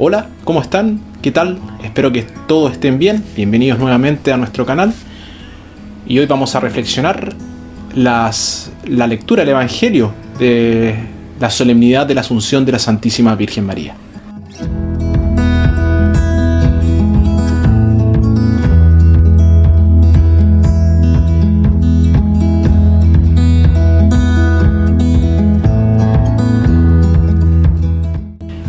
Hola, ¿cómo están? ¿Qué tal? Espero que todos estén bien. Bienvenidos nuevamente a nuestro canal. Y hoy vamos a reflexionar las, la lectura del Evangelio de la solemnidad de la Asunción de la Santísima Virgen María.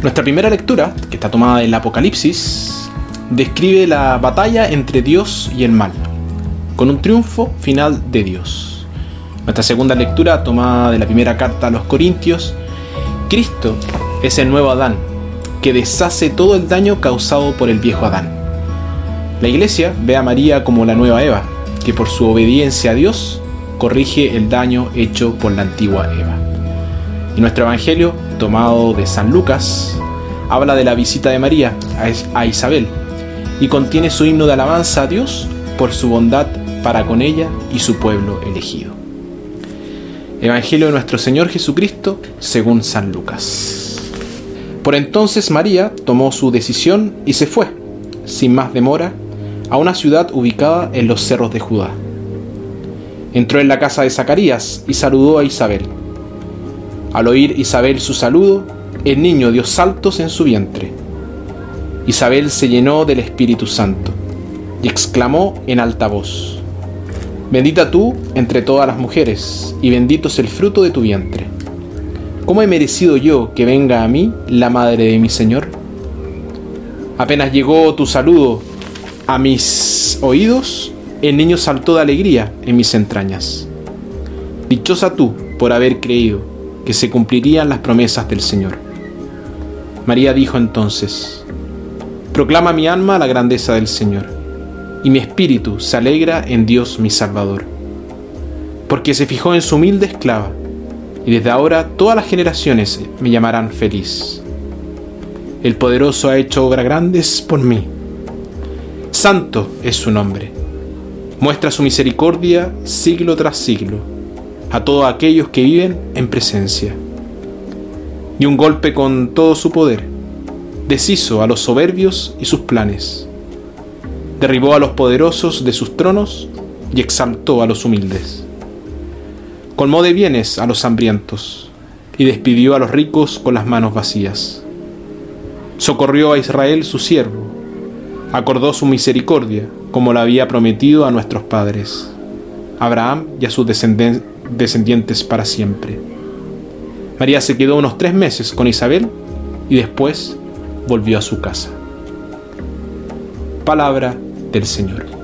Nuestra primera lectura, que está tomada del Apocalipsis, describe la batalla entre Dios y el mal, con un triunfo final de Dios. Nuestra segunda lectura, tomada de la primera carta a los Corintios, Cristo es el nuevo Adán, que deshace todo el daño causado por el viejo Adán. La iglesia ve a María como la nueva Eva, que por su obediencia a Dios corrige el daño hecho por la antigua Eva. Nuestro Evangelio tomado de San Lucas, habla de la visita de María a Isabel y contiene su himno de alabanza a Dios por su bondad para con ella y su pueblo elegido. Evangelio de nuestro Señor Jesucristo según San Lucas. Por entonces María tomó su decisión y se fue, sin más demora, a una ciudad ubicada en los cerros de Judá. Entró en la casa de Zacarías y saludó a Isabel. Al oír Isabel su saludo, el niño dio saltos en su vientre. Isabel se llenó del Espíritu Santo y exclamó en alta voz, Bendita tú entre todas las mujeres, y bendito es el fruto de tu vientre. ¿Cómo he merecido yo que venga a mí la madre de mi Señor? Apenas llegó tu saludo a mis oídos, el niño saltó de alegría en mis entrañas. Dichosa tú por haber creído que se cumplirían las promesas del Señor. María dijo entonces, Proclama mi alma la grandeza del Señor, y mi espíritu se alegra en Dios mi Salvador, porque se fijó en su humilde esclava, y desde ahora todas las generaciones me llamarán feliz. El poderoso ha hecho obras grandes por mí. Santo es su nombre. Muestra su misericordia siglo tras siglo a todos aquellos que viven en presencia. Y un golpe con todo su poder, deshizo a los soberbios y sus planes, derribó a los poderosos de sus tronos y exaltó a los humildes. Colmó de bienes a los hambrientos y despidió a los ricos con las manos vacías. Socorrió a Israel su siervo, acordó su misericordia como la había prometido a nuestros padres, Abraham y a sus descendencia descendientes para siempre. María se quedó unos tres meses con Isabel y después volvió a su casa. Palabra del Señor.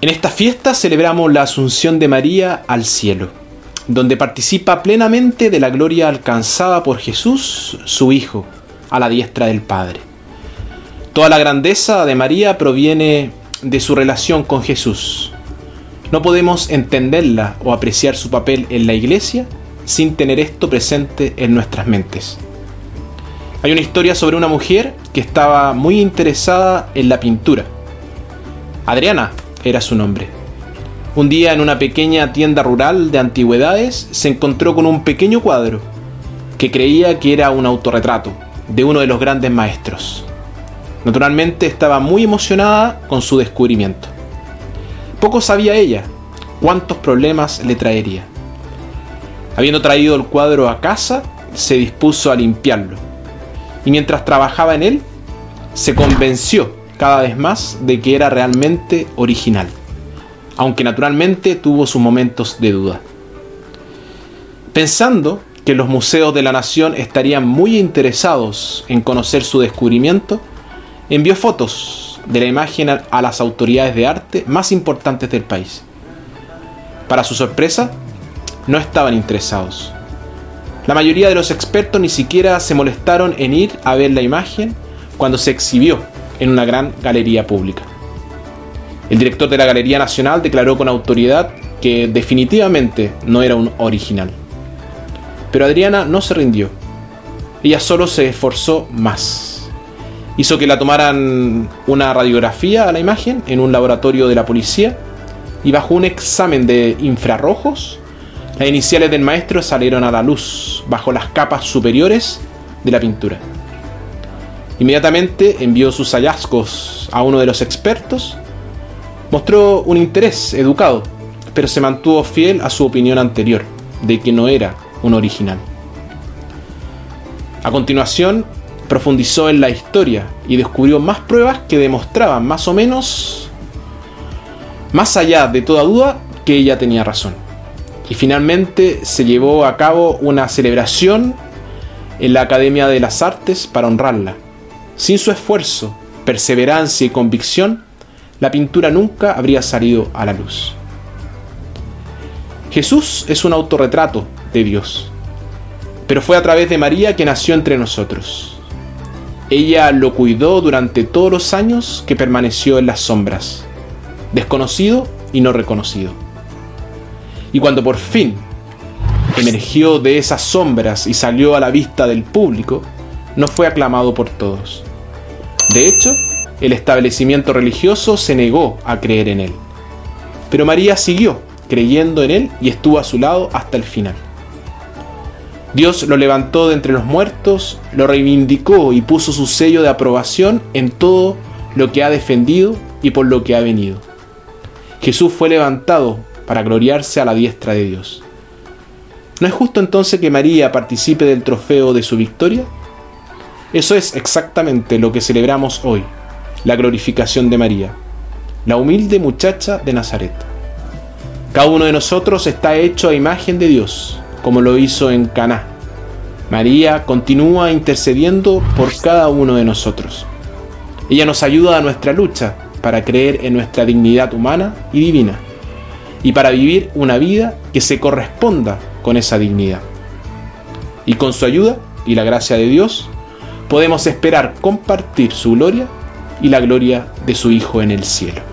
En esta fiesta celebramos la Asunción de María al cielo, donde participa plenamente de la gloria alcanzada por Jesús, su Hijo, a la diestra del Padre. Toda la grandeza de María proviene de su relación con Jesús. No podemos entenderla o apreciar su papel en la iglesia sin tener esto presente en nuestras mentes. Hay una historia sobre una mujer que estaba muy interesada en la pintura. Adriana era su nombre. Un día en una pequeña tienda rural de antigüedades se encontró con un pequeño cuadro que creía que era un autorretrato de uno de los grandes maestros. Naturalmente estaba muy emocionada con su descubrimiento. Poco sabía ella cuántos problemas le traería. Habiendo traído el cuadro a casa, se dispuso a limpiarlo. Y mientras trabajaba en él, se convenció cada vez más de que era realmente original, aunque naturalmente tuvo sus momentos de duda. Pensando que los museos de la nación estarían muy interesados en conocer su descubrimiento, envió fotos de la imagen a las autoridades de arte más importantes del país. Para su sorpresa, no estaban interesados. La mayoría de los expertos ni siquiera se molestaron en ir a ver la imagen cuando se exhibió en una gran galería pública. El director de la Galería Nacional declaró con autoridad que definitivamente no era un original. Pero Adriana no se rindió. ella solo se esforzó más. Hizo que la tomaran una radiografía a la imagen en un laboratorio de la policía y bajo un examen de infrarrojos, las iniciales del maestro salieron a la luz bajo las capas superiores de la pintura. Inmediatamente envió sus hallazgos a uno de los expertos, mostró un interés educado, pero se mantuvo fiel a su opinión anterior, de que no era un original. A continuación, profundizó en la historia y descubrió más pruebas que demostraban más o menos, más allá de toda duda, que ella tenía razón. Y finalmente se llevó a cabo una celebración en la Academia de las Artes para honrarla. Sin su esfuerzo, perseverancia y convicción, la pintura nunca habría salido a la luz. Jesús es un autorretrato de Dios pero fue a través de María que nació entre nosotros. Ella lo cuidó durante todos los años que permaneció en las sombras, desconocido y no reconocido. Y cuando por fin emergió de esas sombras y salió a la vista del público, no fue aclamado por todos. De hecho, el establecimiento religioso se negó a creer en él. Pero María siguió creyendo en él y estuvo a su lado hasta el final. Dios lo levantó de entre los muertos, lo reivindicó y puso su sello de aprobación en todo lo que ha defendido y por lo que ha venido. Jesús fue levantado para gloriarse a la diestra de Dios. ¿No es justo entonces que María participe del trofeo de su victoria? Eso es exactamente lo que celebramos hoy, la glorificación de María, la humilde muchacha de Nazaret. Cada uno de nosotros está hecho a imagen de Dios como lo hizo en Caná. María continúa intercediendo por cada uno de nosotros. Ella nos ayuda a nuestra lucha para creer en nuestra dignidad humana y divina y para vivir una vida que se corresponda con esa dignidad. Y con su ayuda y la gracia de Dios podemos esperar compartir su gloria y la gloria de su Hijo en el cielo.